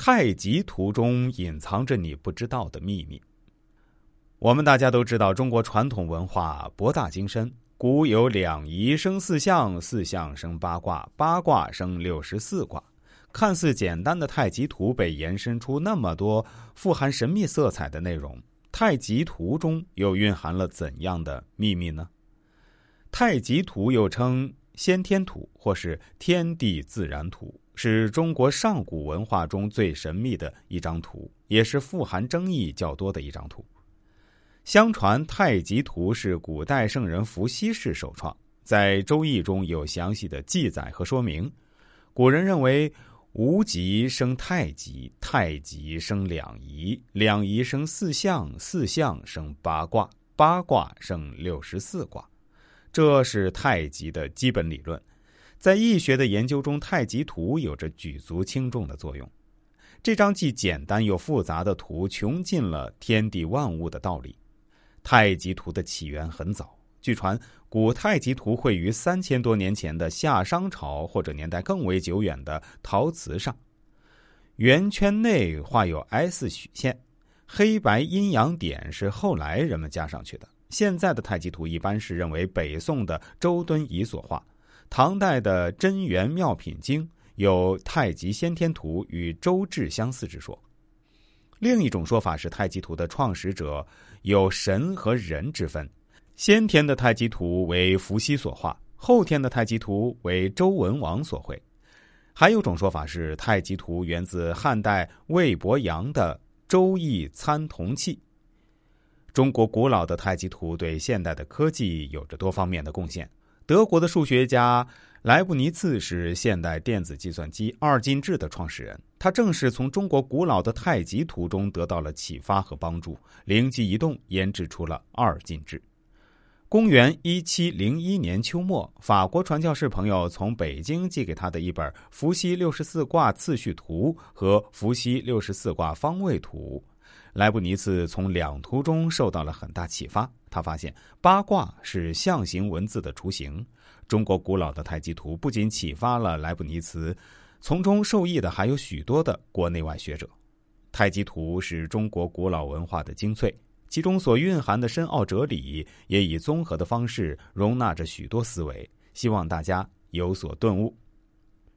太极图中隐藏着你不知道的秘密。我们大家都知道，中国传统文化博大精深。古有两仪生四象，四象生八卦，八卦生六十四卦。看似简单的太极图，被延伸出那么多富含神秘色彩的内容。太极图中又蕴含了怎样的秘密呢？太极图又称先天图或是天地自然图，是中国上古文化中最神秘的一张图，也是富含争议较多的一张图。相传太极图是古代圣人伏羲氏首创，在《周易》中有详细的记载和说明。古人认为，无极生太极，太极生两仪，两仪生四象，四象生八卦，八卦生六十四卦。这是太极的基本理论。在易学的研究中，太极图有着举足轻重的作用。这张既简单又复杂的图，穷尽了天地万物的道理。太极图的起源很早，据传古太极图绘于三千多年前的夏商朝或者年代更为久远的陶瓷上，圆圈内画有 S 曲线，黑白阴阳点是后来人们加上去的。现在的太极图一般是认为北宋的周敦颐所画，唐代的真元妙品经有太极先天图与周志相似之说。另一种说法是，太极图的创始者有神和人之分，先天的太极图为伏羲所画，后天的太极图为周文王所绘。还有种说法是，太极图源自汉代魏伯阳的《周易参同契》。中国古老的太极图对现代的科技有着多方面的贡献。德国的数学家。莱布尼茨是现代电子计算机二进制的创始人，他正是从中国古老的太极图中得到了启发和帮助，灵机一动研制出了二进制。公元一七零一年秋末，法国传教士朋友从北京寄给他的一本《伏羲六十四卦次序图》和《伏羲六十四卦方位图》。莱布尼茨从两图中受到了很大启发，他发现八卦是象形文字的雏形。中国古老的太极图不仅启发了莱布尼茨，从中受益的还有许多的国内外学者。太极图是中国古老文化的精粹，其中所蕴含的深奥哲理，也以综合的方式容纳着许多思维，希望大家有所顿悟。